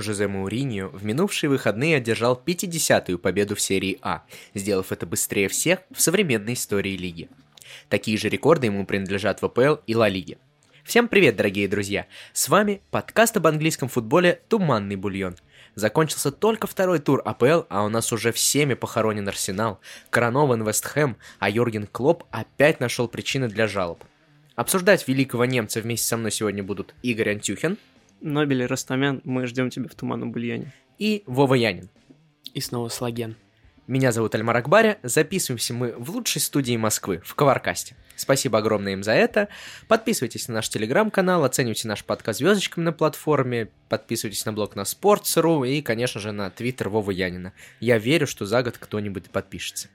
Жозе Мауриньо в минувшие выходные одержал 50-ю победу в серии А, сделав это быстрее всех в современной истории лиги. Такие же рекорды ему принадлежат в АПЛ и Ла Лиге. Всем привет, дорогие друзья! С вами подкаст об английском футболе «Туманный бульон». Закончился только второй тур АПЛ, а у нас уже всеми похоронен Арсенал, коронован Вест Хэм, а Йорген Клоп опять нашел причины для жалоб. Обсуждать великого немца вместе со мной сегодня будут Игорь Антюхин Нобель и Растамян, мы ждем тебя в туманном бульоне. и Вова Янин. И снова Слаген. Меня зовут Альмар Акбаря, записываемся мы в лучшей студии Москвы, в Коваркасте. Спасибо огромное им за это. Подписывайтесь на наш телеграм-канал, оценивайте наш подкаст звездочками на платформе, подписывайтесь на блог на Sports.ru и, конечно же, на твиттер Вовы Янина. Я верю, что за год кто-нибудь подпишется.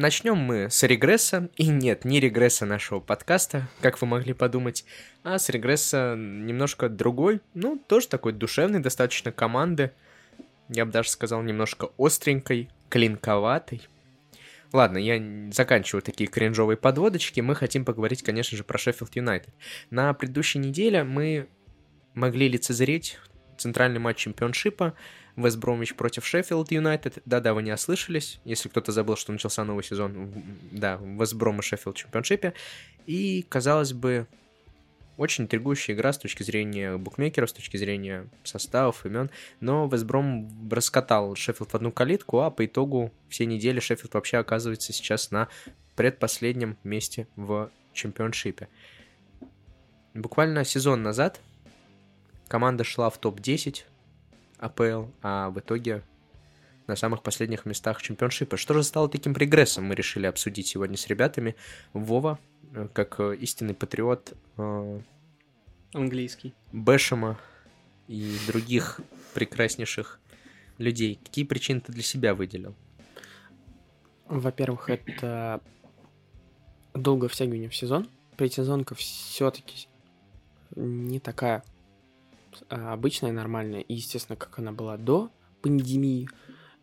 Начнем мы с регресса, и нет, не регресса нашего подкаста, как вы могли подумать, а с регресса немножко другой, ну, тоже такой душевной достаточно команды, я бы даже сказал, немножко остренькой, клинковатой. Ладно, я заканчиваю такие кринжовые подводочки. Мы хотим поговорить, конечно же, про Шеффилд Юнайтед. На предыдущей неделе мы могли лицезреть центральный матч чемпионшипа Вест Бромвич против Шеффилд Юнайтед. Да-да, вы не ослышались. Если кто-то забыл, что начался новый сезон, да, Вест Бром и Шеффилд в чемпионшипе. И, казалось бы, очень интригующая игра с точки зрения букмекеров, с точки зрения составов, имен. Но Вестбром раскатал Шеффилд в одну калитку, а по итогу всей недели Шеффилд вообще оказывается сейчас на предпоследнем месте в чемпионшипе. Буквально сезон назад команда шла в топ-10 АПЛ, а в итоге на самых последних местах чемпионшипа. Что же стало таким прогрессом, мы решили обсудить сегодня с ребятами. Вова, э, как э, истинный патриот э, Английский. Бэшема и других прекраснейших людей. Какие причины ты для себя выделил? Во-первых, это долгое втягивание в сезон. Предсезонка все-таки не такая обычная, нормальная, и, естественно, как она была до пандемии.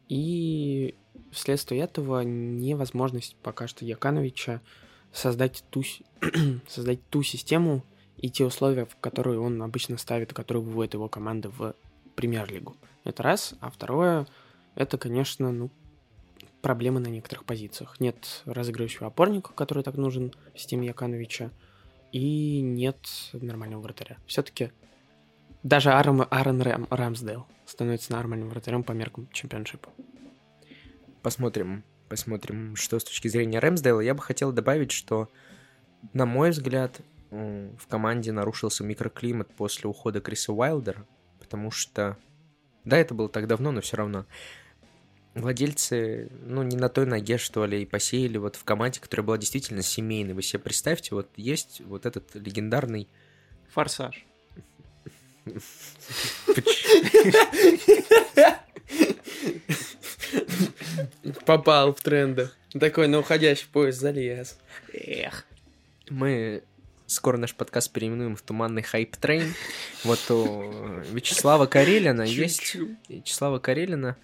И вследствие этого невозможность пока что Якановича создать ту, создать ту систему и те условия, в которые он обычно ставит, которые выводит его команда в премьер-лигу. Это раз. А второе, это, конечно, ну, проблемы на некоторых позициях. Нет разыгрывающего опорника, который так нужен системе Якановича, и нет нормального вратаря. Все-таки даже Аарон, Аарон Рэм- Рамсдейл становится нормальным вратарем по меркам чемпионшипа. Посмотрим, посмотрим, что с точки зрения Рэмсдейла. Я бы хотел добавить, что, на мой взгляд, в команде нарушился микроклимат после ухода Криса Уайлдера, потому что, да, это было так давно, но все равно, владельцы, ну, не на той ноге, что ли, и посеяли вот в команде, которая была действительно семейной. Вы себе представьте, вот есть вот этот легендарный Форсаж. Попал в тренды. Такой на уходящий поезд залез. Эх. Мы скоро наш подкаст переименуем в туманный hype train. Вот у Вячеслава Карелина есть. Вячеслава Карелина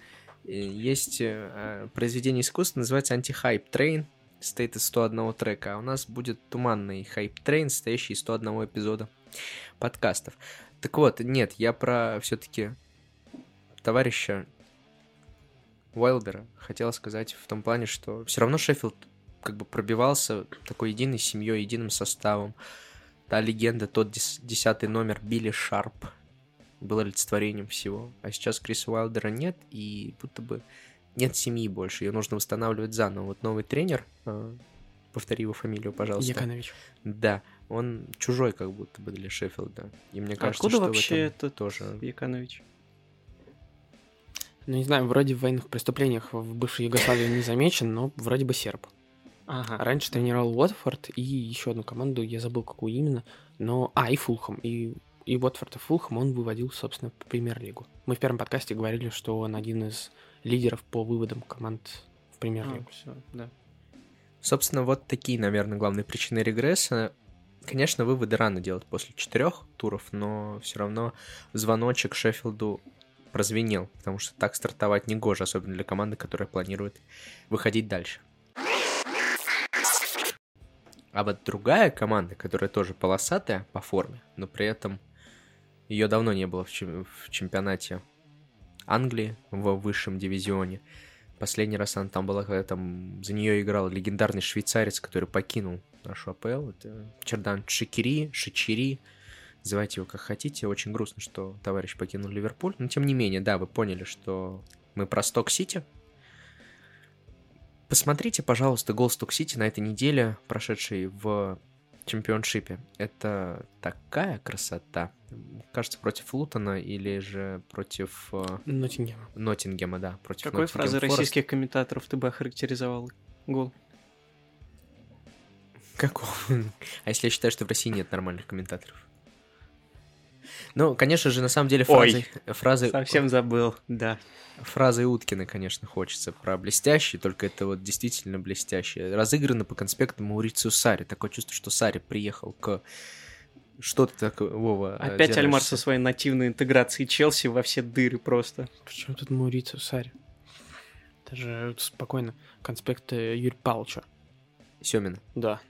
э, есть э, произведение искусства, называется анти hype train, состоит из 101 трека, а у нас будет туманный hype train, состоящий из 101 эпизода подкастов. Так вот, нет, я про все-таки товарища Уайлдера хотел сказать в том плане, что все равно Шеффилд как бы пробивался такой единой семьей, единым составом. Та легенда, тот дес- десятый номер Билли Шарп был олицетворением всего. А сейчас Криса Уайлдера нет, и будто бы нет семьи больше. Ее нужно восстанавливать заново. Вот новый тренер, э, повтори его фамилию, пожалуйста. Яканович. Да, он чужой как будто бы для Шеффилда. И мне кажется, Откуда что в вообще этом этот тоже... Яканович? Ну, не знаю, вроде в военных преступлениях в бывшей Югославии не замечен, но вроде бы серб. Ага. Раньше тренировал Уотфорд и еще одну команду, я забыл какую именно, но... А, и Фулхэм. И, и Уотфорд и Фулхэм он выводил, собственно, в премьер-лигу. Мы в первом подкасте говорили, что он один из лидеров по выводам команд в премьер-лигу. все, да. Собственно, вот такие, наверное, главные причины регресса. Конечно, выводы рано делать после четырех туров, но все равно звоночек Шеффилду прозвенел, потому что так стартовать не гоже, особенно для команды, которая планирует выходить дальше. А вот другая команда, которая тоже полосатая по форме, но при этом Ее давно не было в, чем- в чемпионате Англии в высшем дивизионе. Последний раз она там была, когда там за нее играл легендарный швейцарец, который покинул нашу АПЛ. Это Чердан Шикири, Шичери. Называйте его как хотите. Очень грустно, что товарищ покинул Ливерпуль. Но тем не менее, да, вы поняли, что мы про Сток-Сити. Посмотрите, пожалуйста, гол Сток-Сити на этой неделе, прошедшей в чемпионшипе. Это такая красота. Кажется, против Лутона или же против э, Ноттингема. Ноттингема, да. Против Какой Ноттингем фразы Форест. российских комментаторов ты бы охарактеризовал гол? Какого? А если я считаю, что в России нет нормальных комментаторов? Ну, конечно же, на самом деле Ой. фразы, фразы, Совсем забыл, да. фразы Уткина, конечно, хочется про блестящий, только это вот действительно блестящий. Разыграно по конспекту Маурицию Сари. Такое чувство, что Сари приехал к... Что ты так, Вова, э, Опять Альмар делаешься? со своей нативной интеграцией Челси во все дыры просто. Причем тут Маурицу Сари? Это же спокойно. Конспект э, Юрия Павловича. Семина. Да.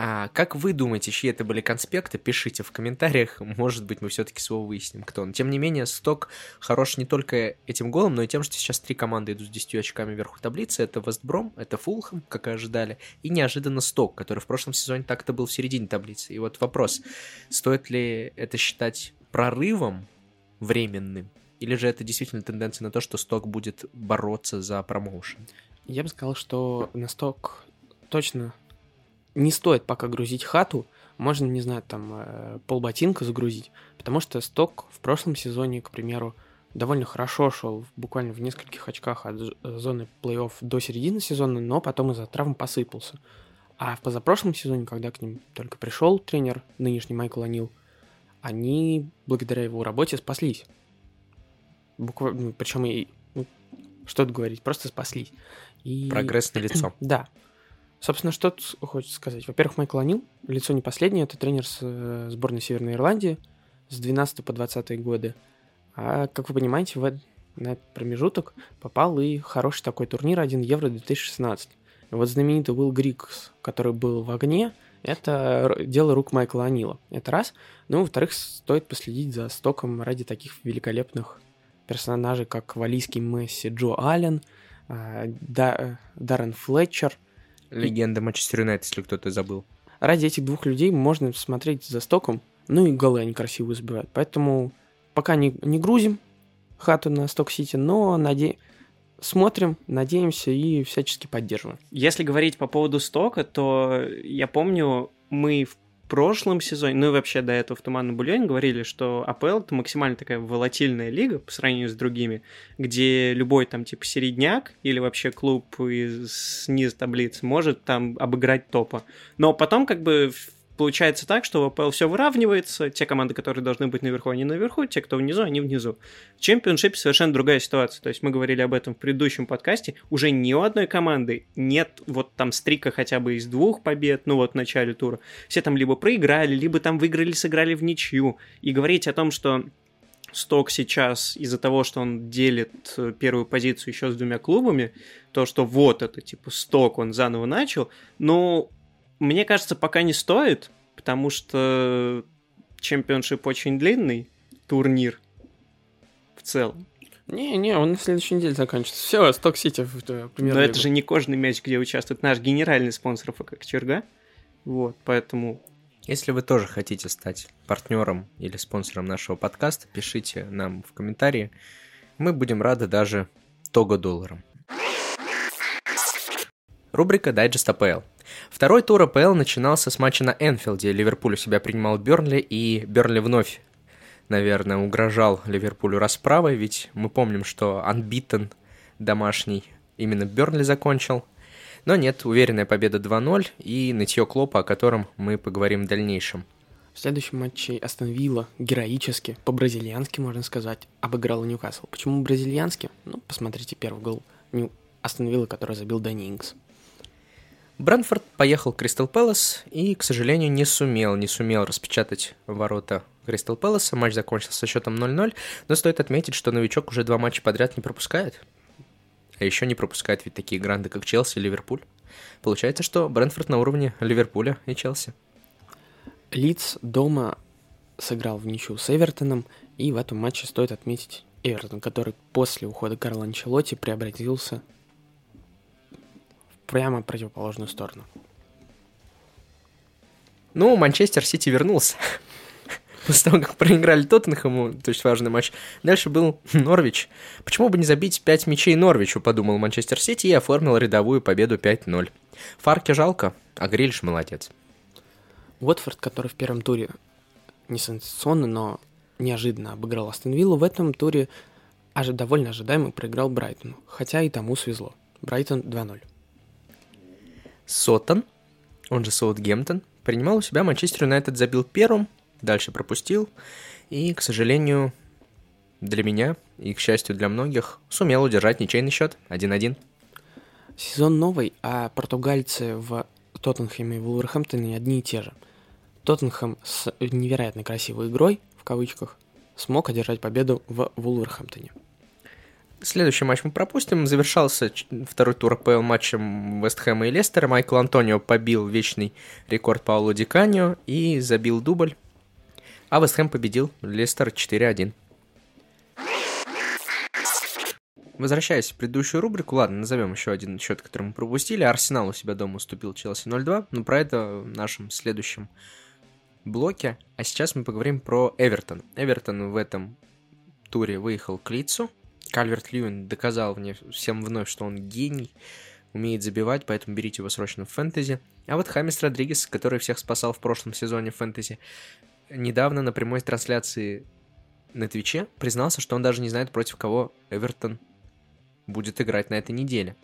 А как вы думаете, чьи это были конспекты? Пишите в комментариях. Может быть, мы все-таки с Вовой выясним, кто он. Тем не менее, Сток хорош не только этим голом, но и тем, что сейчас три команды идут с 10 очками вверху таблицы. Это Вестбром, это Фулхэм, как и ожидали, и неожиданно Сток, который в прошлом сезоне так-то был в середине таблицы. И вот вопрос, стоит ли это считать прорывом временным, или же это действительно тенденция на то, что Сток будет бороться за промоушен? Я бы сказал, что на сток точно не стоит пока грузить хату. Можно, не знаю, там э, полботинка загрузить. Потому что сток в прошлом сезоне, к примеру, довольно хорошо шел, буквально в нескольких очках от з- зоны плей-офф до середины сезона, но потом из-за травм посыпался. А в позапрошлом сезоне, когда к ним только пришел тренер, нынешний Майкл Анил, они благодаря его работе спаслись. Буквально, причем и ну, что тут говорить, просто спаслись. И... Прогресс на лицо. Да. Собственно, что хочется сказать? Во-первых, Майкл Анил, лицо не последнее, это тренер с э, сборной Северной Ирландии с 12 по 20 годы. А, как вы понимаете, в на промежуток попал и хороший такой турнир 1 Евро 2016. И вот знаменитый Уилл Грикс, который был в огне, это дело рук Майкла Анила. Это раз. Ну, во-вторых, стоит последить за стоком ради таких великолепных персонажей, как валийский Месси Джо Аллен, а, э, Даррен Флетчер. Легенда Манчестер Юнайтед, если кто-то забыл. Ради этих двух людей можно смотреть за стоком, ну и голы они красиво забивают. Поэтому пока не, не грузим хату на Сток-Сити, но наде... смотрим, надеемся и всячески поддерживаем. Если говорить по поводу стока, то я помню, мы в прошлом сезоне, ну и вообще до этого в Туманном Бульоне говорили, что АПЛ это максимально такая волатильная лига по сравнению с другими, где любой там типа середняк или вообще клуб из низ таблицы может там обыграть топа. Но потом как бы получается так, что в АПЛ все выравнивается, те команды, которые должны быть наверху, они наверху, те, кто внизу, они внизу. В чемпионшипе совершенно другая ситуация. То есть мы говорили об этом в предыдущем подкасте. Уже ни у одной команды нет вот там стрика хотя бы из двух побед, ну вот в начале тура. Все там либо проиграли, либо там выиграли, сыграли в ничью. И говорить о том, что Сток сейчас из-за того, что он делит э, первую позицию еще с двумя клубами, то, что вот это, типа, Сток он заново начал, ну, мне кажется, пока не стоит, потому что чемпионшип очень длинный, турнир в целом. Не-не, он на следующей неделе заканчивается. Все, Сток-Сити в э, премьер Но это же не кожаный мяч, где участвует наш генеральный спонсор ФК Кочерга. Вот, поэтому Если вы тоже хотите стать партнером или спонсором нашего подкаста, пишите нам в комментарии. Мы будем рады даже того долларам. Рубрика «Дайджест АПЛ». Второй тур АПЛ начинался с матча на Энфилде. Ливерпуль у себя принимал Бернли, и Бернли вновь, наверное, угрожал Ливерпулю расправой, ведь мы помним, что unbeaten домашний именно Бернли закончил. Но нет, уверенная победа 2-0 и нытье Клопа, о котором мы поговорим в дальнейшем. В следующем матче Астон Вилла героически, по-бразильянски, можно сказать, обыграла Ньюкасл. Почему бразильянски? Ну, посмотрите первый гол Нью... Астон Вилла, который забил Дани Инкс. Брэнфорд поехал к Кристал Пэлас и, к сожалению, не сумел, не сумел распечатать ворота Кристал Пэласа. Матч закончился со счетом 0-0, но стоит отметить, что новичок уже два матча подряд не пропускает. А еще не пропускает ведь такие гранды, как Челси и Ливерпуль. Получается, что Брэнфорд на уровне Ливерпуля и Челси. Лиц дома сыграл в ничью с Эвертоном, и в этом матче стоит отметить Эвертон, который после ухода Карла Анчелотти преобразился прямо противоположную сторону. Ну, Манчестер Сити вернулся. После того, как проиграли Тоттенхэму, то есть важный матч. Дальше был Норвич. Почему бы не забить 5 мячей Норвичу, подумал Манчестер Сити и оформил рядовую победу 5-0. Фарке жалко, а Грильш молодец. Уотфорд, который в первом туре не сенсационно, но неожиданно обыграл Астон Виллу, в этом туре ожи- довольно ожидаемо проиграл Брайтону, хотя и тому свезло. Брайтон 2-0. Соттон, он же Саутгемптон, принимал у себя Манчестер Юнайтед, забил первым, дальше пропустил, и, к сожалению, для меня и, к счастью, для многих, сумел удержать ничейный счет 1-1. Сезон новый, а португальцы в Тоттенхэме и Вулверхэмптоне одни и те же. Тоттенхэм с невероятно красивой игрой, в кавычках, смог одержать победу в Вулверхэмптоне. Следующий матч мы пропустим. Завершался второй тур АПЛ матчем Вест Хэма и Лестера. Майкл Антонио побил вечный рекорд Пауло Ди Каньо и забил дубль. А Вест Хэм победил Лестер 4-1. Возвращаясь в предыдущую рубрику, ладно, назовем еще один счет, который мы пропустили. Арсенал у себя дома уступил Челси 0-2, но про это в нашем следующем блоке. А сейчас мы поговорим про Эвертон. Эвертон в этом туре выехал к Лицу. Кальверт Льюин доказал мне всем вновь, что он гений, умеет забивать, поэтому берите его срочно в фэнтези. А вот Хамис Родригес, который всех спасал в прошлом сезоне фэнтези, недавно на прямой трансляции на Твиче признался, что он даже не знает, против кого Эвертон будет играть на этой неделе.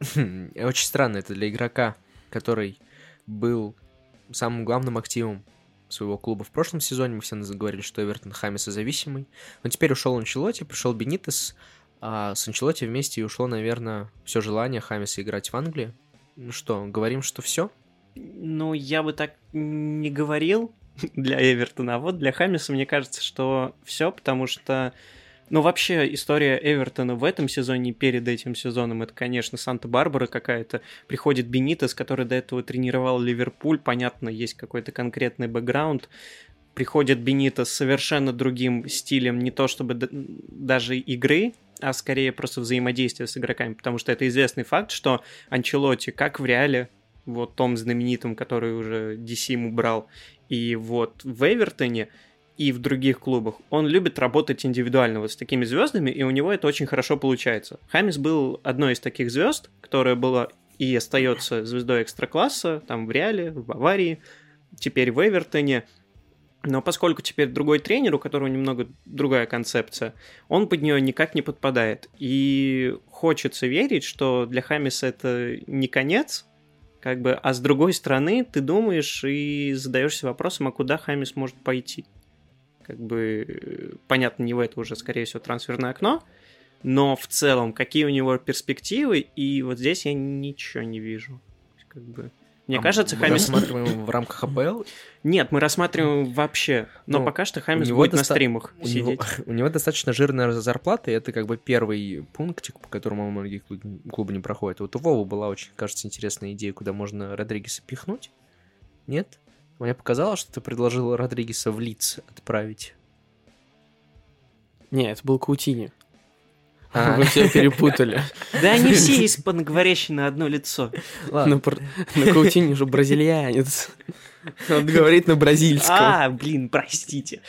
Очень странно это для игрока, который был самым главным активом своего клуба в прошлом сезоне. Мы все говорили, что Эвертон Хамиса зависимый. Но теперь ушел Анчелоти, пришел Бенитес, а с Анчелоти вместе и ушло, наверное, все желание Хамиса играть в Англии. Ну что, говорим, что все? Ну, я бы так не говорил для Эвертона, а вот для Хамиса мне кажется, что все, потому что ну, вообще, история Эвертона в этом сезоне и перед этим сезоном, это, конечно, Санта-Барбара какая-то. Приходит Бенитес, который до этого тренировал Ливерпуль, понятно, есть какой-то конкретный бэкграунд. Приходит Бенитес совершенно другим стилем, не то чтобы даже игры, а скорее просто взаимодействия с игроками, потому что это известный факт, что Анчелотти, как в реале, вот том знаменитом, который уже DC ему брал, и вот в Эвертоне, и в других клубах, он любит работать индивидуально вот с такими звездами, и у него это очень хорошо получается. Хамис был одной из таких звезд, которая была и остается звездой экстра-класса, там в Реале, в Баварии, теперь в Эвертоне. Но поскольку теперь другой тренер, у которого немного другая концепция, он под нее никак не подпадает. И хочется верить, что для Хамиса это не конец, как бы, а с другой стороны ты думаешь и задаешься вопросом, а куда Хамис может пойти как бы, понятно, не в это уже, скорее всего, трансферное окно, но в целом, какие у него перспективы, и вот здесь я ничего не вижу. Как бы... Мне А кажется, мы Хамис... рассматриваем в рамках АПЛ. Нет, мы рассматриваем вообще, но Ну, пока что Хамис него будет на доста- стримах У него, сидеть. у него достаточно жирная зарплата, и это как бы первый пунктик, по которому многие клуб- клубы не проходят. Вот у Вова была очень, кажется, интересная идея, куда можно Родригеса пихнуть. Нет? Мне показалось, что ты предложил Родригеса в лиц отправить. Не, это был Каутини. А. Вы все перепутали. Да они все испаноговорящие на одно лицо. Ладно. На, Каутини же бразильянец. Он говорит на бразильском. А, блин, простите.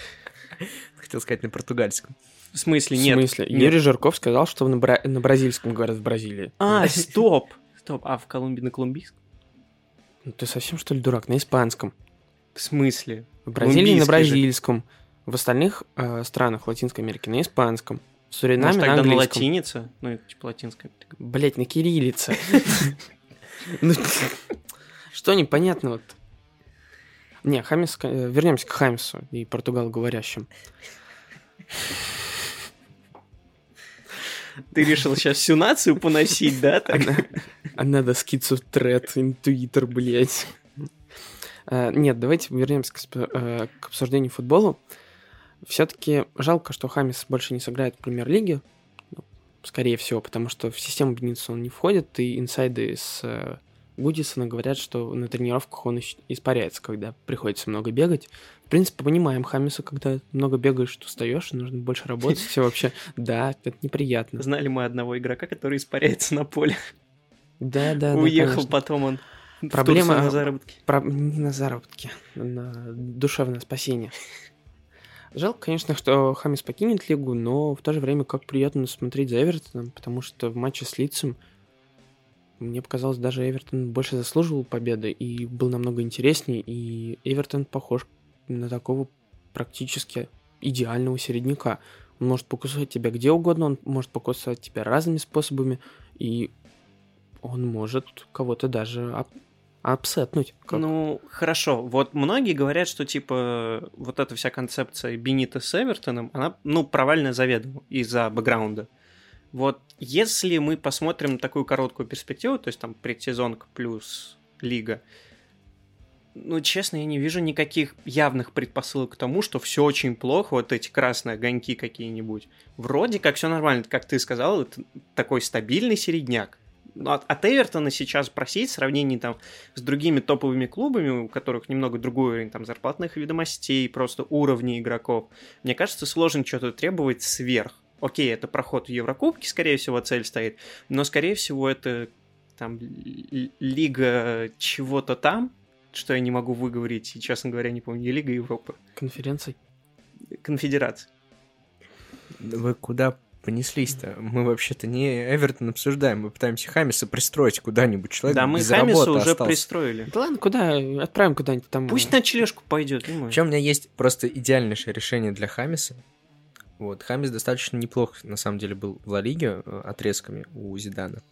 Хотел сказать на португальском. В смысле, В нет. смысле? нет. Юрий Жирков сказал, что на, бра- на бразильском говорят в Бразилии. А, стоп. Стоп, а в Колумбии на колумбийском? Ну, Ты совсем что ли дурак? На испанском. В смысле? В Бразилии на Колумбийский же. бразильском. В остальных э, странах Латинской Америки на испанском. В Суринаме Может, на тогда на английском. латинице? Ну, это типа латинская. Блять, на кириллице. Ну, Что непонятного-то? Не, Хамис... э, Вернемся к Хамису и португалговорящим. Ты решил сейчас всю нацию поносить, да? А надо скицу в тред, интуитор, блять. А, Нет, давайте вернемся к, э, обсуждению футбола. Все-таки жалко, что Хамис больше не сыграет в премьер-лиге. Ну, Скорее всего, потому что в систему Бенитса он не входит, и инсайды с э, Гудисона говорят, что на тренировках он испаряется, когда приходится много бегать. В принципе, понимаем Хамиса, когда много бегаешь, устаешь, нужно больше работать. Все вообще, да, это неприятно. Знали мы одного игрока, который испаряется на поле. Да, да, да. Уехал потом он. Проблема на заработки. Про... Не на заработки, на душевное спасение. Жалко, конечно, что Хамис покинет лигу, но в то же время как приятно смотреть за Эвертоном, потому что в матче с Лицем мне показалось, даже Эвертон больше заслуживал победы и был намного интереснее, и Эвертон похож на такого практически идеального середняка. Он может покусать тебя где угодно, он может покусать тебя разными способами, и он может кого-то даже апсетнуть. Как? Ну, хорошо. Вот многие говорят, что, типа, вот эта вся концепция Бенита с Эвертоном, она, ну, провальная заведомо из-за бэкграунда. Вот если мы посмотрим на такую короткую перспективу, то есть там предсезонка плюс лига, ну, честно, я не вижу никаких явных предпосылок к тому, что все очень плохо, вот эти красные огоньки какие-нибудь. Вроде как все нормально, как ты сказал, это такой стабильный середняк. Но от, от Эвертона сейчас просить в сравнении там с другими топовыми клубами, у которых немного другой уровень там зарплатных ведомостей, просто уровни игроков, мне кажется, сложно что-то требовать сверх окей, это проход в Еврокубке, скорее всего, цель стоит, но, скорее всего, это там лига чего-то там, что я не могу выговорить, и, честно говоря, не помню, Лига Европы. Конференций? Конфедерации. Вы куда понеслись-то? Мы вообще-то не Эвертон обсуждаем, мы пытаемся Хамиса пристроить куда-нибудь. Человек да, мы Хамиса уже остался. пристроили. Да ладно, куда? Отправим куда-нибудь там. Пусть на тележку пойдет. Причем у меня есть просто идеальнейшее решение для Хамиса. Вот, Хамис достаточно неплох, на самом деле, был в Ла Лиге э, отрезками у Зидана.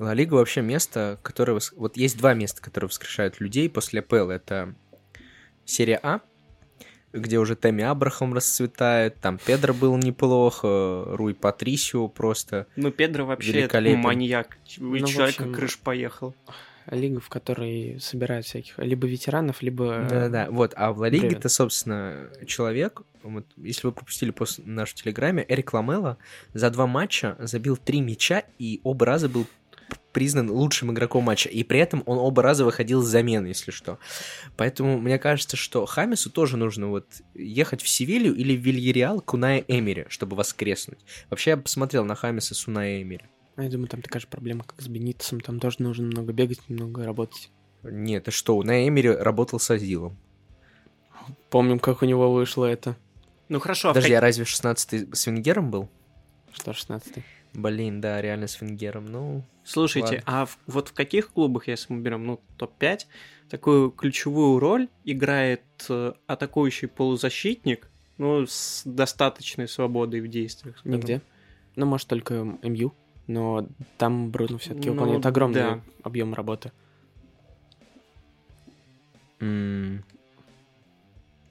Ла Лига вообще место, которое... Вот есть два места, которые воскрешают людей после АПЛ. Это серия А, где уже Тэмми Абрахам расцветает, там Педро был неплохо, э, Руй Патрисио просто Ну, Педро вообще это маньяк. Ну, человек общем... крыш поехал. Лига, в которой собирают всяких либо ветеранов, либо... Да-да, вот, а в Ла Лиге-то, собственно, человек, вот, если вы пропустили по нашу телеграме, Эрик Ламела за два матча забил три мяча, и оба раза был признан лучшим игроком матча, и при этом он оба раза выходил с замены, если что. Поэтому мне кажется, что Хамису тоже нужно вот ехать в Севилью или в Вильяреал к Унае Эмери, чтобы воскреснуть. Вообще я посмотрел на Хамиса с Уная Эмери. Ну, я думаю, там такая же проблема, как с Бенитосом. Там тоже нужно много бегать, много работать. Нет, ты что, на Эмери работал с Азилом. Помним, как у него вышло это. Ну хорошо. А Подожди, а, а разве 16-й с Венгером был? Что 16-й? Блин, да, реально с Венгером, ну... Слушайте, ладно. а в, вот в каких клубах, если мы берем, ну, топ-5, такую ключевую роль играет э, атакующий полузащитник, ну, с достаточной свободой в действиях? Скажем. Нигде. Ну, может, только МЮ но там Бруно все-таки ну, выполняет огромный да. объем работы. Mm.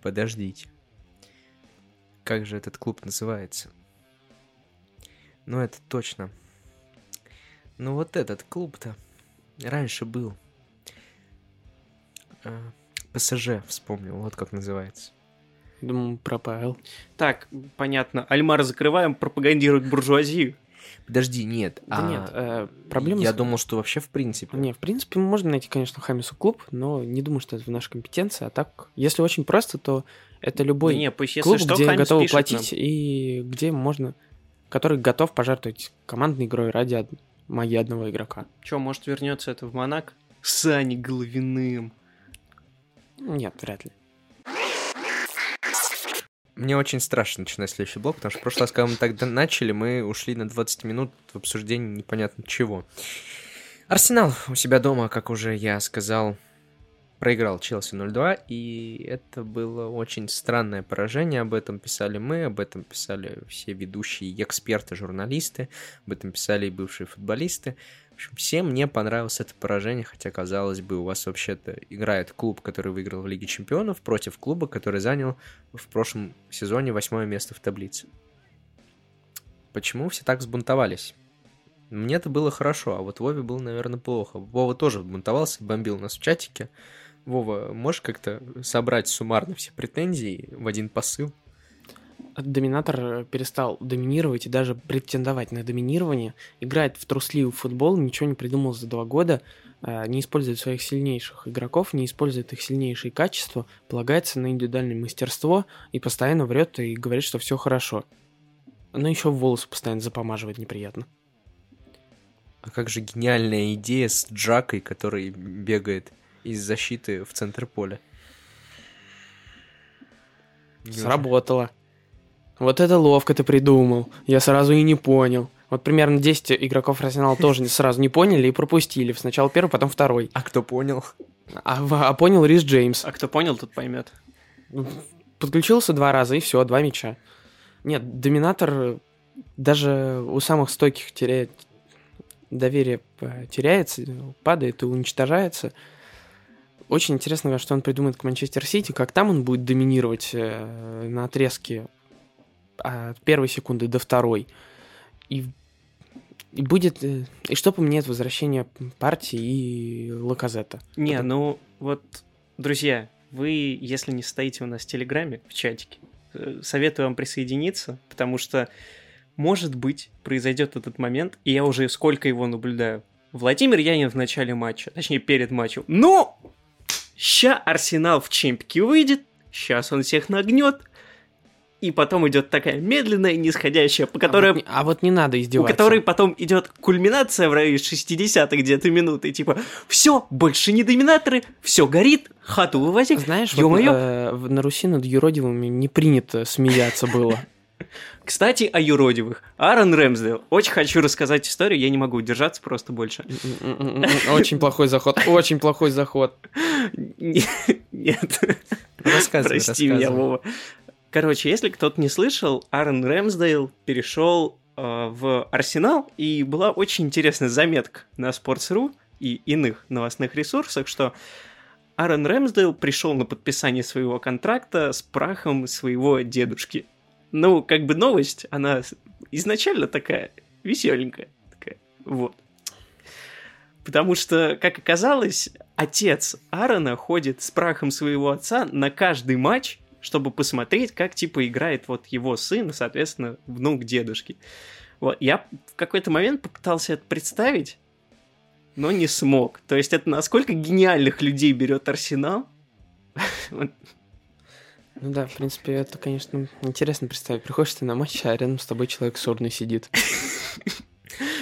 Подождите. Как же этот клуб называется? Ну, это точно. Ну, вот этот клуб-то раньше был. А, ПСЖ вспомнил, вот как называется. Думаю, про Павел. Так, понятно. Альмар закрываем, пропагандирует буржуазию. Подожди, нет. Да а... нет, э, проблема... Я с... думал, что вообще в принципе... Не, в принципе, мы можем найти, конечно, Хамису клуб, но не думаю, что это в нашей компетенции. А так, если очень просто, то это любой да не, пусть, клуб, что, где Хамис готовы платить нам. и где можно... Который готов пожертвовать командной игрой ради од... магии одного игрока. Че, может вернется это в Монак? С Ани Головиным. Нет, вряд ли. Мне очень страшно начинать следующий блок, потому что в прошлый раз, когда мы тогда начали, мы ушли на 20 минут в обсуждение непонятно чего. Арсенал у себя дома, как уже я сказал, проиграл Челси 0-2, и это было очень странное поражение. Об этом писали мы, об этом писали все ведущие эксперты, журналисты, об этом писали и бывшие футболисты общем, всем не понравилось это поражение, хотя, казалось бы, у вас вообще-то играет клуб, который выиграл в Лиге Чемпионов, против клуба, который занял в прошлом сезоне восьмое место в таблице. Почему все так взбунтовались? Мне это было хорошо, а вот Вове было, наверное, плохо. Вова тоже бунтовался, бомбил нас в чатике. Вова, можешь как-то собрать суммарно все претензии в один посыл? доминатор перестал доминировать и даже претендовать на доминирование, играет в трусливый футбол, ничего не придумал за два года, э, не использует своих сильнейших игроков, не использует их сильнейшие качества, полагается на индивидуальное мастерство и постоянно врет и говорит, что все хорошо. Но еще волосы постоянно запомаживает неприятно. А как же гениальная идея с Джакой, который бегает из защиты в центр поля? Сработало. Вот это ловко ты придумал. Я сразу и не понял. Вот примерно 10 игроков Арсенала тоже сразу не поняли и пропустили. Сначала первый, потом второй. А кто понял? А, а понял Рис Джеймс. А кто понял, тот поймет. Подключился два раза, и все, два мяча. Нет, доминатор даже у самых стойких теряет доверие э, теряется, падает и уничтожается. Очень интересно, что он придумает к Манчестер Сити, как там он будет доминировать э, на отрезке от первой секунды до второй. И, и будет... Э, и что поменяет возвращение партии и Лаказета? Не, Потому... ну вот, друзья, вы, если не стоите у нас в Телеграме, в чатике, советую вам присоединиться, потому что может быть, произойдет этот момент, и я уже сколько его наблюдаю. Владимир Янин в начале матча, точнее перед матчем. Ну, ща Арсенал в чемпике выйдет, сейчас он всех нагнет, и потом идет такая медленная, нисходящая, по которой... А вот, а вот не надо издеваться. У которой потом идет кульминация в районе 60 где-то минуты, типа, все, больше не доминаторы, все горит, хату вывози. Знаешь, вот, э, на Руси над юродивыми не принято смеяться было. Кстати, о юродивых. Аарон Рэмсдейл. Очень хочу рассказать историю, я не могу удержаться просто больше. Очень плохой заход, очень плохой заход. Нет. Рассказывай, Прости меня, Вова. Короче, если кто-то не слышал, Аарон Рэмсдейл перешел э, в Арсенал, и была очень интересная заметка на Sports.ru и иных новостных ресурсах, что Аарон Рэмсдейл пришел на подписание своего контракта с прахом своего дедушки. Ну, как бы новость, она изначально такая веселенькая. Такая, вот. Потому что, как оказалось, отец Аарона ходит с прахом своего отца на каждый матч, чтобы посмотреть, как, типа, играет вот его сын, соответственно, внук дедушки. Вот, я в какой-то момент попытался это представить, но не смог. То есть это насколько гениальных людей берет Арсенал. Ну да, в принципе, это, конечно, интересно представить. Приходишь ты на матч, а рядом с тобой человек сорный сидит.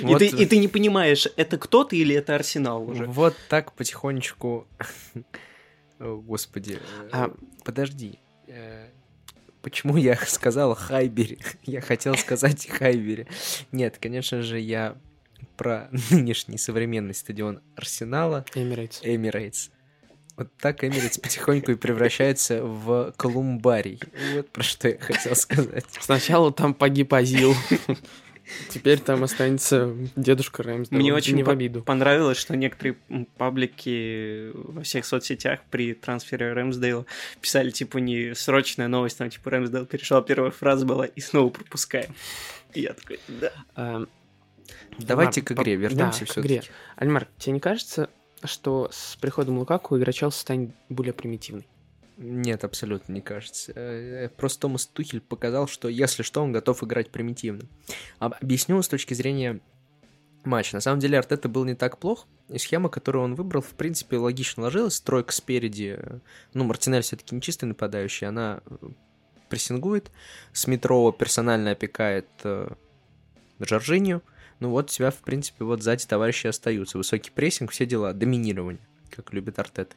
И, ты, и ты не понимаешь, это кто ты или это Арсенал уже. Вот так потихонечку... Господи. А... Подожди. Э, почему я сказал Хайбери? Я хотел сказать Хайбери. Нет, конечно же, я про нынешний современный стадион Арсенала. Эмирейтс. Эмирейтс. Вот так Эмирейтс потихоньку и превращается в колумбарий. Вот про что я хотел сказать. Сначала там погиб Азил. Теперь там останется дедушка Рэмс. Мне очень не в обиду. понравилось, что некоторые паблики во всех соцсетях при трансфере Рэмсдейла писали, типа, не срочная новость, там, типа, Рэмсдейл перешел, первая фраза была, и снова пропускаем. И я такой, да. А, Давайте к игре вернемся да, все-таки. Альмар, тебе не кажется, что с приходом Лукаку игра Челси станет более примитивной. Нет, абсолютно не кажется. Э, просто Томас Тухель показал, что если что, он готов играть примитивно. Объясню с точки зрения матча. На самом деле Артета был не так плох, и схема, которую он выбрал, в принципе, логично ложилась. Тройка спереди, ну, Мартинель все-таки не чистый нападающий, она э, прессингует. Смитрова персонально опекает э, Джорджинью ну вот тебя, в принципе, вот сзади товарищи остаются. Высокий прессинг, все дела, доминирование как любит Артет.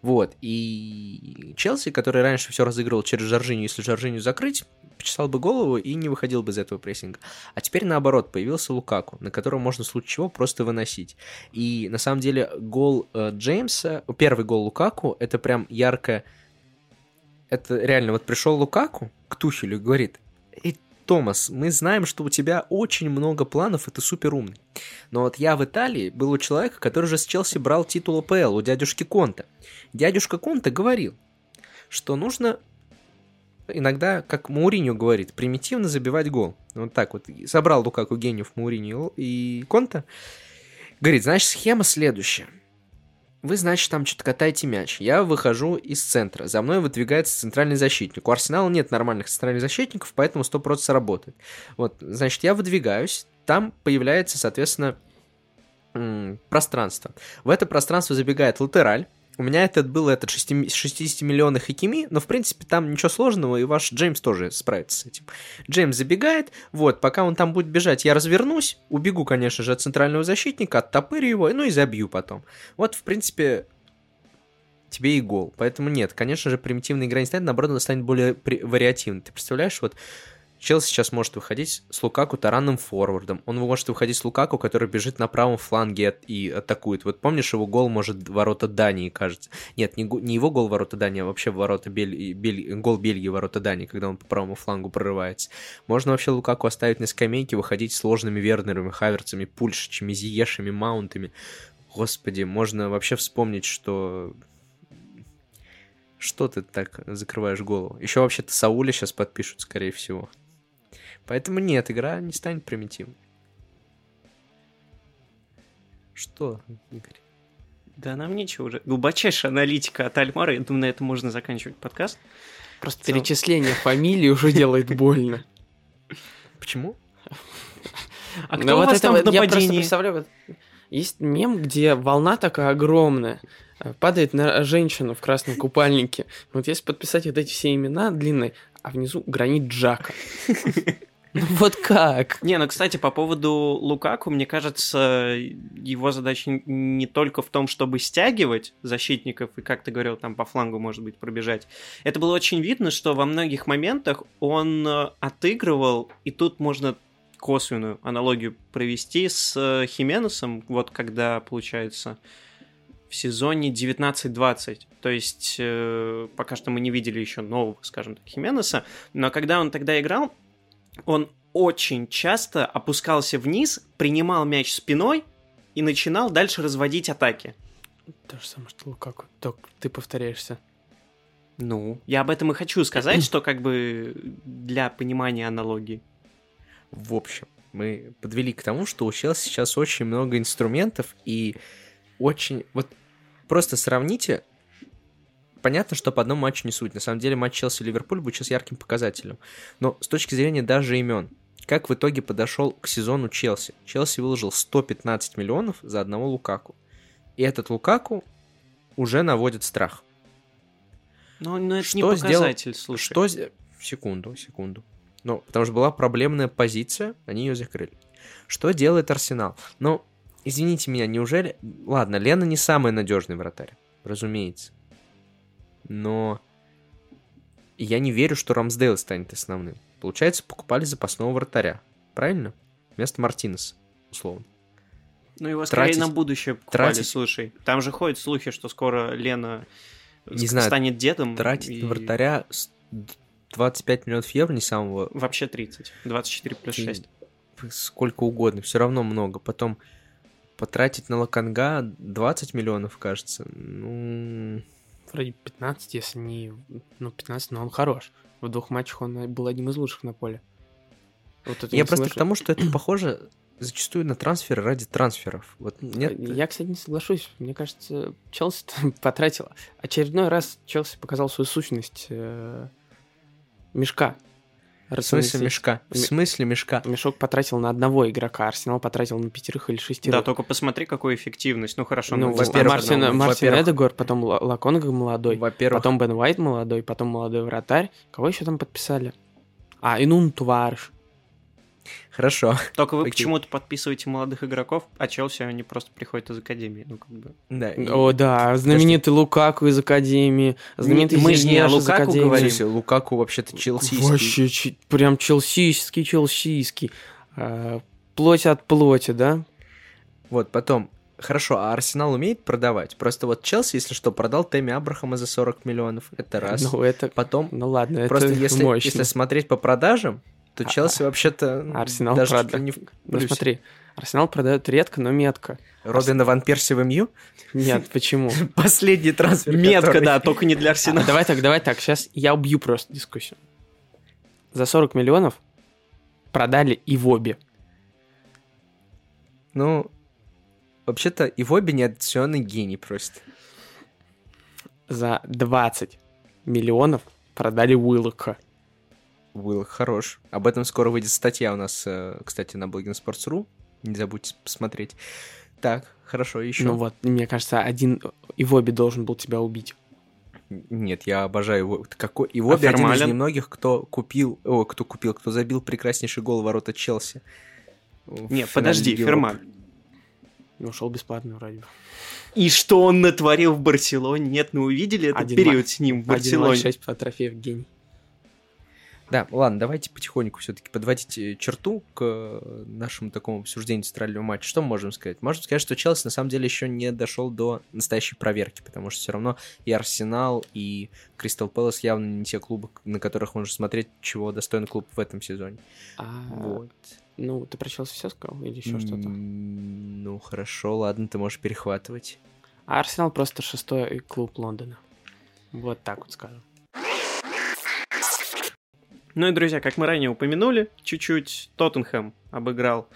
Вот, и Челси, который раньше все разыгрывал через Жоржиню, если Жоржиню закрыть, почесал бы голову и не выходил бы из этого прессинга. А теперь наоборот, появился Лукаку, на которого можно в случае чего просто выносить. И на самом деле гол э, Джеймса, первый гол Лукаку, это прям ярко... Это реально, вот пришел Лукаку к Тухелю и говорит, Томас, мы знаем, что у тебя очень много планов, и ты супер умный. Но вот я в Италии был у человека, который же с Челси брал титул АПЛ, у дядюшки Конта. Дядюшка Конта говорил, что нужно иногда, как Мауриньо говорит, примитивно забивать гол. Вот так вот. Собрал Лукаку гениев Мауриньо и Конта. Говорит, значит, схема следующая – вы, значит, там что-то катаете мяч. Я выхожу из центра. За мной выдвигается центральный защитник. У Арсенала нет нормальных центральных защитников, поэтому 100% работает. Вот, значит, я выдвигаюсь. Там появляется, соответственно, пространство. В это пространство забегает латераль. У меня этот был этот 60-миллионный Хакими, но, в принципе, там ничего сложного, и ваш Джеймс тоже справится с этим. Джеймс забегает, вот, пока он там будет бежать, я развернусь, убегу, конечно же, от центрального защитника, оттопырю его, ну и забью потом. Вот, в принципе, тебе и гол. Поэтому нет, конечно же, примитивная игра не станет, наоборот, она станет более при- вариативной. Ты представляешь, вот Челси сейчас может выходить с Лукаку таранным форвардом. Он может выходить с Лукаку, который бежит на правом фланге и атакует. Вот помнишь, его гол может ворота Дании, кажется. Нет, не, не его гол ворота Дании, а вообще ворота Бель... Бель... гол Бельгии ворота Дании, когда он по правому флангу прорывается. Можно вообще Лукаку оставить на скамейке, выходить сложными Вернерами, Хаверцами, Пульшичами, Зиешами, Маунтами. Господи, можно вообще вспомнить, что что ты так закрываешь голову? Еще вообще-то Сауля сейчас подпишут, скорее всего. Поэтому нет, игра не станет примитивной. Что, Игорь? Да нам нечего уже. Глубочайшая аналитика от Альмара. Я думаю, на этом можно заканчивать подкаст. Просто перечисление фамилий уже делает больно. Почему? А Ну кто у вот вас это там в вот, я просто нападении? представляю, вот есть мем, где волна такая огромная, э, падает на женщину в красном купальнике. Вот если подписать вот эти все имена длинные, а внизу гранит Джака. Ну вот как? Не, ну, кстати, по поводу Лукаку, мне кажется, его задача не только в том, чтобы стягивать защитников и, как ты говорил, там по флангу, может быть, пробежать. Это было очень видно, что во многих моментах он э, отыгрывал, и тут можно косвенную аналогию провести с э, Хименесом, вот когда, получается, в сезоне 19-20. То есть э, пока что мы не видели еще нового, скажем так, Хименеса, но когда он тогда играл, он очень часто опускался вниз, принимал мяч спиной и начинал дальше разводить атаки. То же самое, что Лукаку. Только ты повторяешься. Ну, я об этом и хочу сказать, что как бы для понимания аналогии. В общем, мы подвели к тому, что у Челси сейчас очень много инструментов и очень... Вот просто сравните Понятно, что по одному матчу не суть. На самом деле матч Челси-Ливерпуль будет сейчас ярким показателем. Но с точки зрения даже имен, как в итоге подошел к сезону Челси? Челси выложил 115 миллионов за одного Лукаку. И этот Лукаку уже наводит страх. Но, но это Что не показатель, слушай. Что... Секунду, секунду. Ну, потому что была проблемная позиция, они ее закрыли. Что делает Арсенал? Ну, извините меня, неужели... Ладно, Лена не самый надежный вратарь, разумеется. Но я не верю, что Рамсдейл станет основным. Получается, покупали запасного вратаря. Правильно? Вместо Мартинеса, условно. Ну, его скорее тратить- на будущее покупали, тратить- слушай. Там же ходят слухи, что скоро Лена Не знаю, станет дедом. Тратить и на вратаря с 25 миллионов евро не самого Вообще 30. 24 плюс Ты- 6. сколько угодно, все равно много. Потом потратить на Лаканга 20 миллионов, кажется. Ну, Вроде 15, если не... Ну, 15, но он хорош. В двух матчах он был одним из лучших на поле. Вот это я просто к соглашусь. тому, что это похоже зачастую на трансферы ради трансферов. Вот нет, Я, кстати, не соглашусь. Мне кажется, Челси там потратил... Очередной раз Челси показал свою сущность э, мешка. В смысле мешка? В смысле мешка? Мешок потратил на одного игрока, Арсенал потратил на пятерых или шестерых. Да, только посмотри, какую эффективность. Ну, хорошо. ну, ну, во-первых, Мартин, ну, Мартин Эдегор, потом Ла- Лаконга молодой, Во-первых, потом Бен Уайт молодой, потом молодой вратарь. Кого еще там подписали? А, Инун Туварш. Хорошо. Только вы Окей. почему-то подписываете молодых игроков, а Челси они просто приходят из Академии. Ну, как бы. Да, и- О, да, знаменитый Лукаку из Академии, знаменитый мы же не о Лукаку Академии. говорим. Слушай, Лукаку вообще-то челсийский. Вообще, чи- прям челсийский, челсийский. А, плоть от плоти, да? Вот, потом, хорошо, а Арсенал умеет продавать? Просто вот Челси, если что, продал Тэмми Абрахама за 40 миллионов. Это раз. Ну, это... Потом, Ну ладно, просто это если, мощно. если смотреть по продажам, то А- Челси вообще-то ну, Арсенал даже прода- не в Ну плюсе. смотри, Арсенал продает редко, но метко. Робина Ван Перси в МЮ? Нет, почему? Последний трансфер. Метко, который- да, только не для А, Арсенала. давай так, давай так, сейчас я убью просто дискуссию. За 40 миллионов продали и в обе. Ну, вообще-то и в обе неотдационный гений просто. За 20 миллионов продали Уиллока. Был хорош. Об этом скоро выйдет статья у нас, э, кстати, на блоге на Sports.ru. Не забудьте посмотреть. Так, хорошо, еще. Ну вот, мне кажется, один Ивоби должен был тебя убить. Нет, я обожаю его. Какой... Ивоби один из немногих, кто купил... О, кто купил, кто забил прекраснейший гол в ворота Челси. Нет, подожди. Фермаль. Ушел бесплатно вроде бы. И что он натворил в Барселоне? Нет, мы увидели этот Один период с ним в Барселоне. матч, шесть по трофеев, гений. Да, ладно, давайте потихоньку все-таки подводить э, черту к э, нашему такому обсуждению центрального матча. Что мы можем сказать? Можем сказать, что Челси на самом деле еще не дошел до настоящей проверки, потому что все равно и Арсенал, и Кристал Пэлас явно не те клубы, на которых можно смотреть, чего достоин клуб в этом сезоне. А, Вот. Ну, ты про Челси все сказал или еще что-то? Ну, хорошо, ладно, ты можешь перехватывать. А Арсенал просто шестой клуб Лондона. Вот так вот скажем. Ну и, друзья, как мы ранее упомянули, чуть-чуть Тоттенхэм обыграл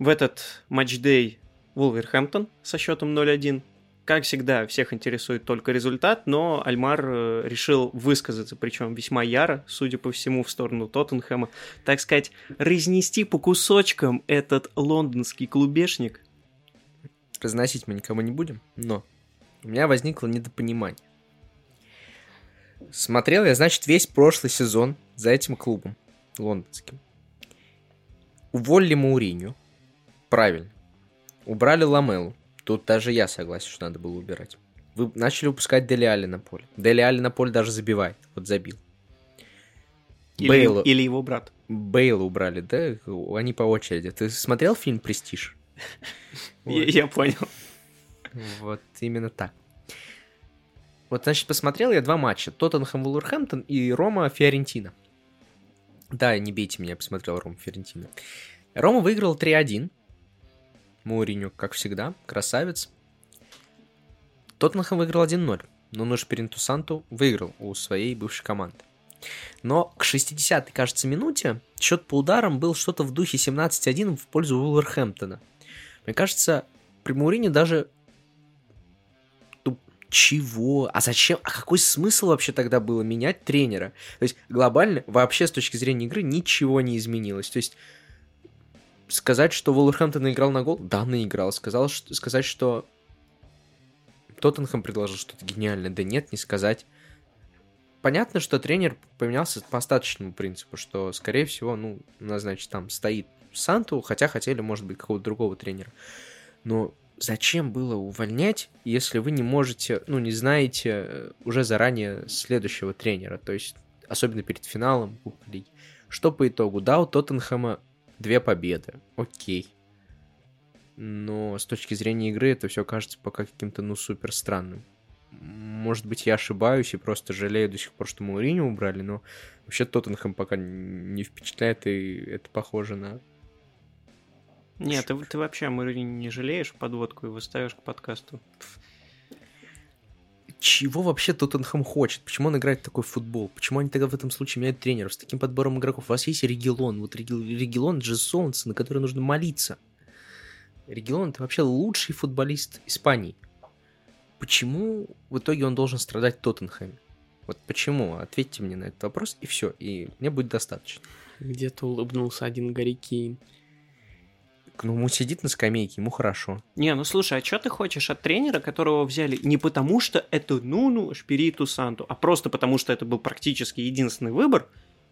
в этот матчдей Вулверхэмптон со счетом 0-1. Как всегда, всех интересует только результат, но Альмар э, решил высказаться, причем весьма яро, судя по всему, в сторону Тоттенхэма. Так сказать, разнести по кусочкам этот лондонский клубешник. Разносить мы никому не будем, но у меня возникло недопонимание. Смотрел я, значит, весь прошлый сезон за этим клубом лондонским. Уволили Мауриню. Правильно. Убрали Ламелу. Тут даже я согласен, что надо было убирать. Вы начали выпускать Дели Али на поле. Дели Али на поле даже забивает. Вот забил. Или, Бейла. или его брат. Бейла убрали, да? Они по очереди. Ты смотрел фильм «Престиж»? Я понял. Вот именно так. Вот, значит, посмотрел я два матча. Тоттенхэм Вулверхэмптон и Рома Фиорентина. Да, не бейте меня, я посмотрел Рома Фиорентина. Рома выиграл 3-1. Мауриню, как всегда, красавец. Тоттенхэм выиграл 1-0. Но Нуш Перинту Санту выиграл у своей бывшей команды. Но к 60-й, кажется, минуте счет по ударам был что-то в духе 17-1 в пользу Вулверхэмптона. Мне кажется, при Маурине даже... Чего? А зачем? А какой смысл вообще тогда было менять тренера? То есть глобально, вообще с точки зрения игры, ничего не изменилось. То есть сказать, что Вулверхэмптон играл на гол? Да, наиграл. Сказал, что, сказать, что Тоттенхэм предложил что-то гениальное? Да нет, не сказать. Понятно, что тренер поменялся по остаточному принципу, что, скорее всего, ну, у нас, значит, там стоит Санту, хотя хотели, может быть, какого-то другого тренера. Но зачем было увольнять, если вы не можете, ну, не знаете э, уже заранее следующего тренера, то есть, особенно перед финалом Кубка Лиги. Что по итогу? Да, у Тоттенхэма две победы, окей. Но с точки зрения игры это все кажется пока каким-то, ну, супер странным. Может быть, я ошибаюсь и просто жалею до сих пор, что Мауриню убрали, но вообще Тоттенхэм пока не впечатляет, и это похоже на Нет, ты, ты вообще Мourinho не жалеешь подводку и выставишь к подкасту? чего вообще Тоттенхэм хочет? Почему он играет в такой футбол? Почему они тогда в этом случае меняют тренеров с таким подбором игроков? У вас есть Регелон, вот Регелон же солнце, на которое нужно молиться. Регелон это вообще лучший футболист Испании. Почему в итоге он должен страдать в Тоттенхэме? Вот почему? Ответьте мне на этот вопрос, и все, и мне будет достаточно. Где-то улыбнулся один Гарри Кейн. Ну, ему сидит на скамейке, ему хорошо. Не, ну слушай, а что ты хочешь от тренера, которого взяли не потому, что это ну-ну, Шпириту Санту, а просто потому, что это был практически единственный выбор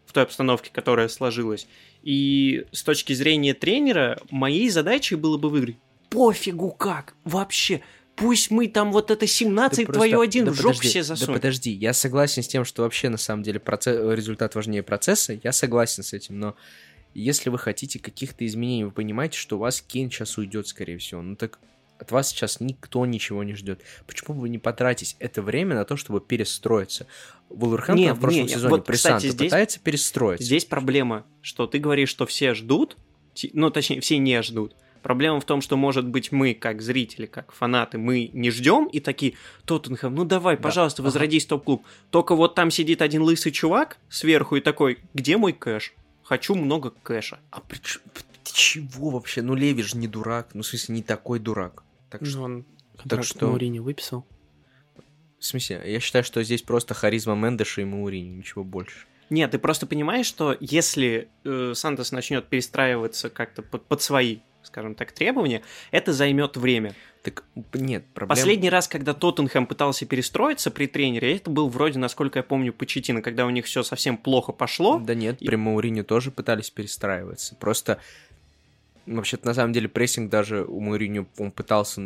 в той обстановке, которая сложилась. И с точки зрения тренера, моей задачей было бы выиграть. Пофигу как, вообще. Пусть мы там вот это 17 Да твое просто- один да в жопу подожди, все Да засунем. подожди, я согласен с тем, что вообще на самом деле процесс, результат важнее процесса, я согласен с этим, но если вы хотите каких-то изменений, вы понимаете, что у вас Кейн сейчас уйдет, скорее всего, ну так от вас сейчас никто ничего не ждет. Почему бы вы не потратить это время на то, чтобы перестроиться? Вулверхэмптон Не, в прошлом не, сезоне вот, кстати, здесь- пытается перестроиться. Здесь проблема, что ты говоришь, что все ждут, ну, точнее, все не ждут. Проблема в том, что, может быть, мы, как зрители, как фанаты, мы не ждем и такие, Тоттенхэм, ну давай, Да. пожалуйста, Ага. возродись в топ-клуб. Только вот там сидит один лысый чувак сверху и такой, где мой кэш? Хочу много кэша. А при чё- ты чего вообще? Ну Леви же не дурак, ну в смысле не такой дурак. Так что Ну, он контракт что- Мауриньо выписал. В смысле, я считаю, что здесь просто харизма Мендеша и Маурини, ничего больше. Нет, ты просто понимаешь, что если э, Сантос начнет перестраиваться как-то под, под свои скажем так, требования, это займет время. Так нет, проблем... Последний раз, когда Тоттенхэм пытался перестроиться при тренере, это был вроде, насколько я помню, Почетина, когда у них все совсем плохо пошло. Да нет, И- при Мауриню тоже пытались перестраиваться. Просто Вообще-то, на самом деле, прессинг даже у Мауриньо он пытался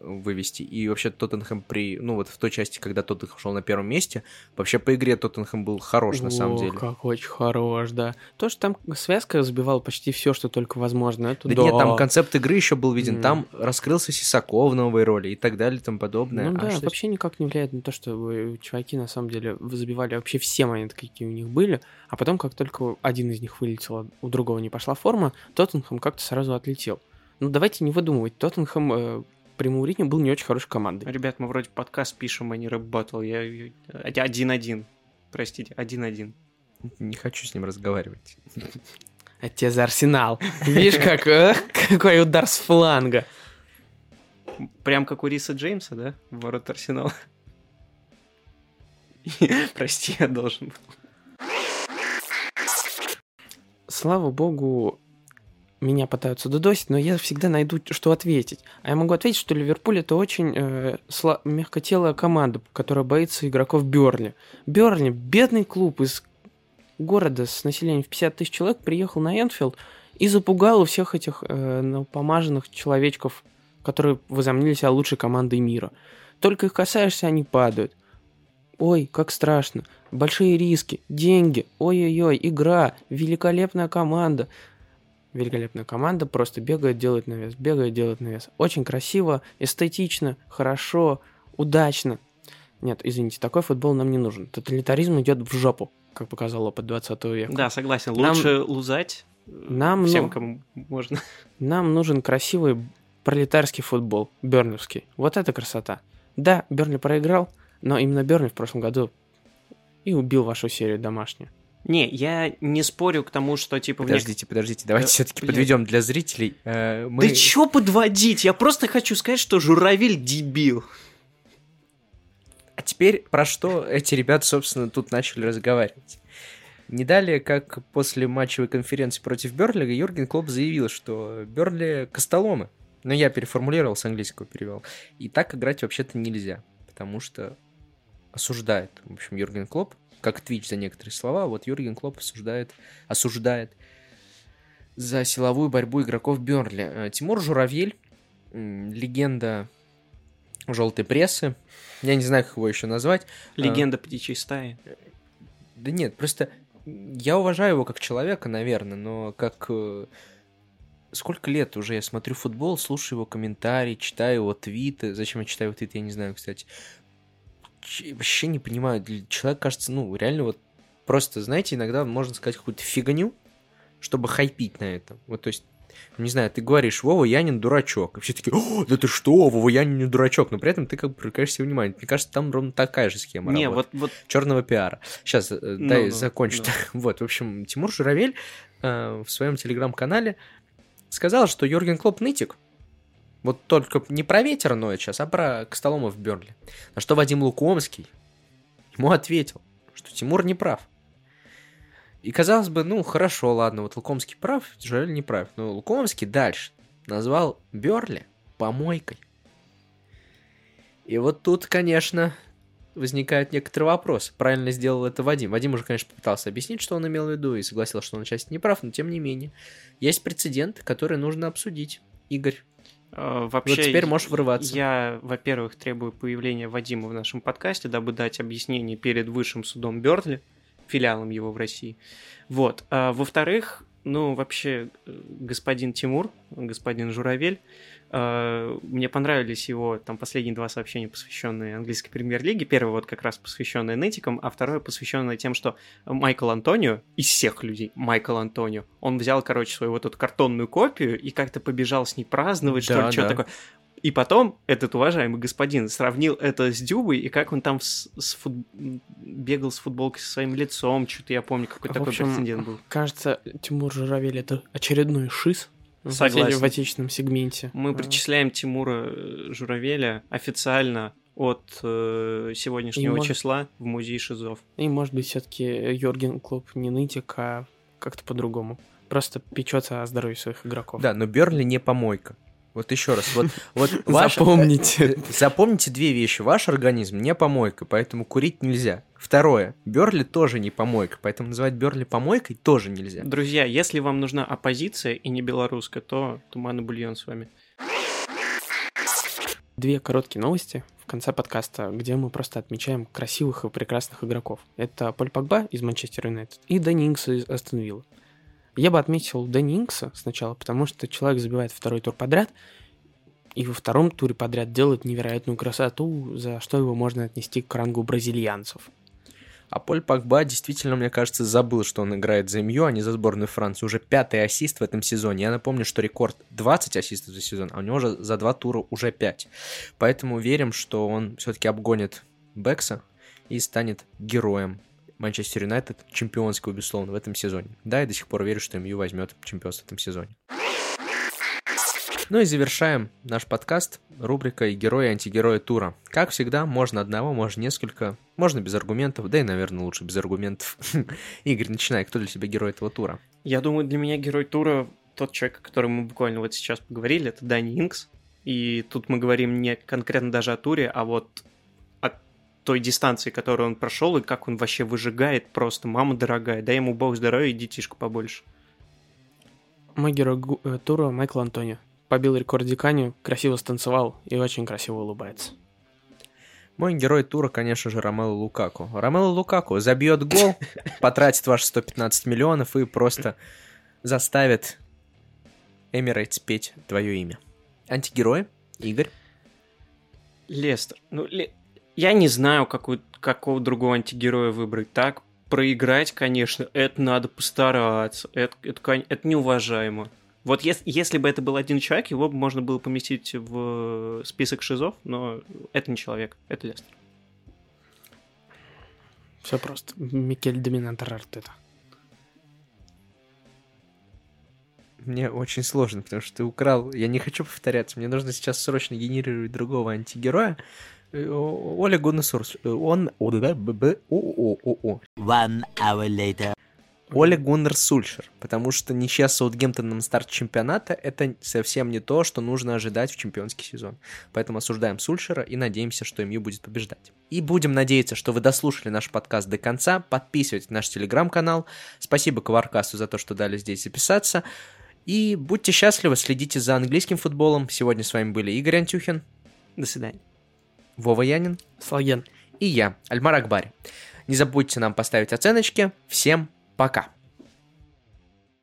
вывести. И вообще Тоттенхэм при... Ну, вот в той части, когда Тоттенхэм шел на первом месте, вообще по игре Тоттенхэм был хорош, на самом О, деле. как очень хорош, да. То, что там связка забивала почти все, что только возможно, это Да, да. нет, там концепт игры еще был виден. М. Там раскрылся Сисаков в новой роли и так далее и тому подобное. Ну А да, что- вообще никак не влияет на то, что чуваки на самом деле забивали вообще все моменты, какие у них были, а потом, как только один из них вылетел, а у другого не пошла форма, Тоттенхэм как-то сразу отлетел. Ну давайте не выдумывать, Тоттенхэм э, при Мауриньо был не очень хорошей командой. Ребят, мы вроде подкаст пишем, а не рэп баттл. Я один-один. Простите, один-один. Не хочу с ним разговаривать. Это тебе за Арсенал. Видишь, как, э, какой удар с фланга. Прям как у Риса Джеймса, да? В ворот Арсенала. Прости, я должен был. Слава богу, меня пытаются додосить, но я всегда найду, что ответить. А я могу ответить, что Ливерпуль это очень э, сла- мягкотелая команда, которая боится игроков Берли. Берли, бедный клуб из города с населением в 50 тысяч человек, приехал на Энфилд и запугал у всех этих э, помаженных человечков, которые возомнили себя лучшей командой мира. Только их касаешься, они падают. Ой, как страшно. Большие риски, деньги, ой-ой-ой, игра, великолепная команда. Великолепная команда просто бегает, делает навес, бегает, делает навес. Очень красиво, эстетично, хорошо, удачно. Нет, извините, такой футбол нам не нужен. Тоталитаризм идет в жопу, как показал опыт 20 века. Да, согласен. Нам- Лучше лузать э, Нам, всем, ну- кому можно. Нам нужен красивый пролетарский футбол, берневский. Вот это красота. Да, Бернли проиграл, но именно Бернли в прошлом году и убил вашу серию домашнюю. Не, я не спорю к тому, что типа... в нек- Подождите, подождите, давайте Э, все-таки подведем для зрителей. Э, мы- Да чё подводить? Я просто хочу сказать, что Журавель дебил. А теперь про что эти ребята, собственно, тут начали разговаривать? Не далее, как после матчевой конференции против Берли, Юрген Клоп заявил, что Берли костоломы. Но я переформулировал, с английского перевел. И так играть вообще-то нельзя, потому что осуждает, в общем, Юрген Клоп, как Твич за некоторые слова, вот Юрген Клоп осуждает, осуждает за силовую борьбу игроков Берли. Э, Тимур Журавель, легенда желтой прессы, я не знаю, как его еще назвать, Легенда птичьей стаи. да нет, просто я уважаю его как человека, наверное, но как... э, Сколько лет уже я смотрю футбол, слушаю его комментарии, читаю его твиты. Зачем я читаю его твиты, я не знаю, кстати. Вообще не понимаю. Человек кажется, ну, реально вот просто, знаете, иногда можно сказать какую-то фигню, чтобы хайпить на этом. Вот, то есть, не знаю, ты говоришь, Вова Янин дурачок. И все такие, О, да ты что, Вова Янин не дурачок. Но при этом ты как бы привлекаешь себе внимание. Мне кажется, там ровно такая же схема Не, вот, вот черного пиара. Сейчас, Ну, дай ну, закончу. ну. Вот, в общем, Тимур Журавель э, в своем телеграм-канале сказал, что Юрген Клоп нытик. Вот только не про ветер ноет сейчас, а про Костолома в Берли. На что Вадим Лукомский ему ответил, что Тимур не прав. И казалось бы, ну хорошо, ладно, вот Лукомский прав, Журавель не прав. Но Лукомский дальше назвал Берли помойкой. И вот тут, конечно, возникают некоторые вопросы. Правильно сделал это Вадим. Вадим уже, конечно, пытался объяснить, что он имел в виду, и согласился, что он отчасти не прав, но тем не менее. Есть прецедент, который нужно обсудить. Игорь, вообще... вот теперь можешь врываться. Я, во-первых, требую появления Вадима в нашем подкасте, дабы дать объяснение перед высшим судом Бёрдли, филиалом его в России. Вот. А, во-вторых, ну, вообще, э, господин Тимур, господин Журавель, э, мне понравились его там последние два сообщения, посвященные английской премьер-лиге. Первое вот как раз посвященное нетикам, а второе посвященное тем, что Майкл Антонио, из всех людей, Майкл Антонио, он взял, короче, свою вот эту картонную копию и как-то побежал с ней праздновать, что Да, ли, что да. такое. И потом этот уважаемый господин сравнил это с Дюбой, и как он там с, с фут- бегал с футболкой со своим лицом, что-то я помню, какой В такой общем, прецедент был. Кажется, Тимур Журавель это очередной шиз Согласен. в отечественном сегменте. Мы А, причисляем Тимура э, Журавеля официально от э, сегодняшнего И может- числа в музей Шизов. И, может быть, все-таки Йорген Клоп не нытик, а как-то по-другому. просто печется о здоровье своих игроков. Да, но Берли не помойка. Вот еще раз, вот, вот ваш- Запомните. э, Запомните две вещи. Ваш организм не помойка, поэтому курить нельзя. Второе. Берли тоже не помойка, поэтому называть Берли помойкой тоже нельзя. Друзья, если вам нужна оппозиция и не белорусская, то Туман и Бульон с вами. Две короткие новости в конце подкаста, где мы просто отмечаем красивых и прекрасных игроков. Это Поль Погба из Манчестер Юнайтед и Дэнни Инкс из Астон Вилла. Я бы отметил Дэнни Инкса сначала, потому что человек забивает второй тур подряд, и во втором туре подряд делает невероятную красоту, за что его можно отнести к рангу бразильянцев. А Поль Пакба действительно, мне кажется, забыл, что он играет за МЮ, а не за сборную Франции. Уже пятый ассист в этом сезоне. Я напомню, что рекорд 20 ассистов за сезон, а у него уже за два тура уже 5. Поэтому верим, что он все-таки обгонит Бекса и станет героем Манчестер Юнайтед, чемпионского, безусловно, в этом сезоне. Да, я до сих пор верю, что МЮ возьмет чемпионство в этом сезоне. Ну и завершаем наш подкаст рубрикой «Герои и антигерои тура». Как всегда, можно одного, можно несколько, можно без аргументов, да и, наверное, лучше без аргументов. Игорь, начинай, кто для тебя герой этого тура? Я думаю, для меня герой тура тот человек, о котором мы буквально вот сейчас поговорили, это Дани Инкс. И тут мы говорим не конкретно даже о туре, а вот той дистанции, которую он прошел, и как он вообще выжигает просто. Мама дорогая, дай ему бог здоровья и детишка побольше. Мой герой э, тура Майкл Антонио. Побил рекорд Диканию, красиво станцевал и очень красиво улыбается. Мой герой тура, конечно же, Ромело Лукаку. Ромело Лукаку забьет гол, потратит ваши 115 миллионов и просто заставит Эмирейтс петь твое имя. Антигерои? Игорь? Лестер. Ну, Ле- я не знаю, какой, какого другого антигероя выбрать. Так, проиграть, конечно, это надо постараться. Это, это, это неуважаемо. Вот ес- если бы это был один человек, его бы можно было поместить в список шизов, но это не человек, это Лестер. Все просто. Микель Доминатор Артета. Мне очень сложно, потому что ты украл... Я не хочу повторяться. Мне нужно сейчас срочно генерировать другого антигероя. Э, Оля Гуннесурс. Он... о, да, б, б, о, о, о, о. One hour later. Оля Гуннер Сульшер, потому что ничья с Саутгемптоном на старт чемпионата – это совсем не то, что нужно ожидать в чемпионский сезон. Поэтому осуждаем Сульшера и надеемся, что МЮ будет побеждать. И будем надеяться, что вы дослушали наш подкаст до конца. Подписывайтесь на наш телеграм-канал. Спасибо Коваркасту за то, что дали здесь записаться. И будьте счастливы, следите за английским футболом. Сегодня с вами были Игорь Антюхин, До свидания. Вова Янин Слаген. и я, Альмар Акбари. Не забудьте нам поставить оценочки. Всем пока!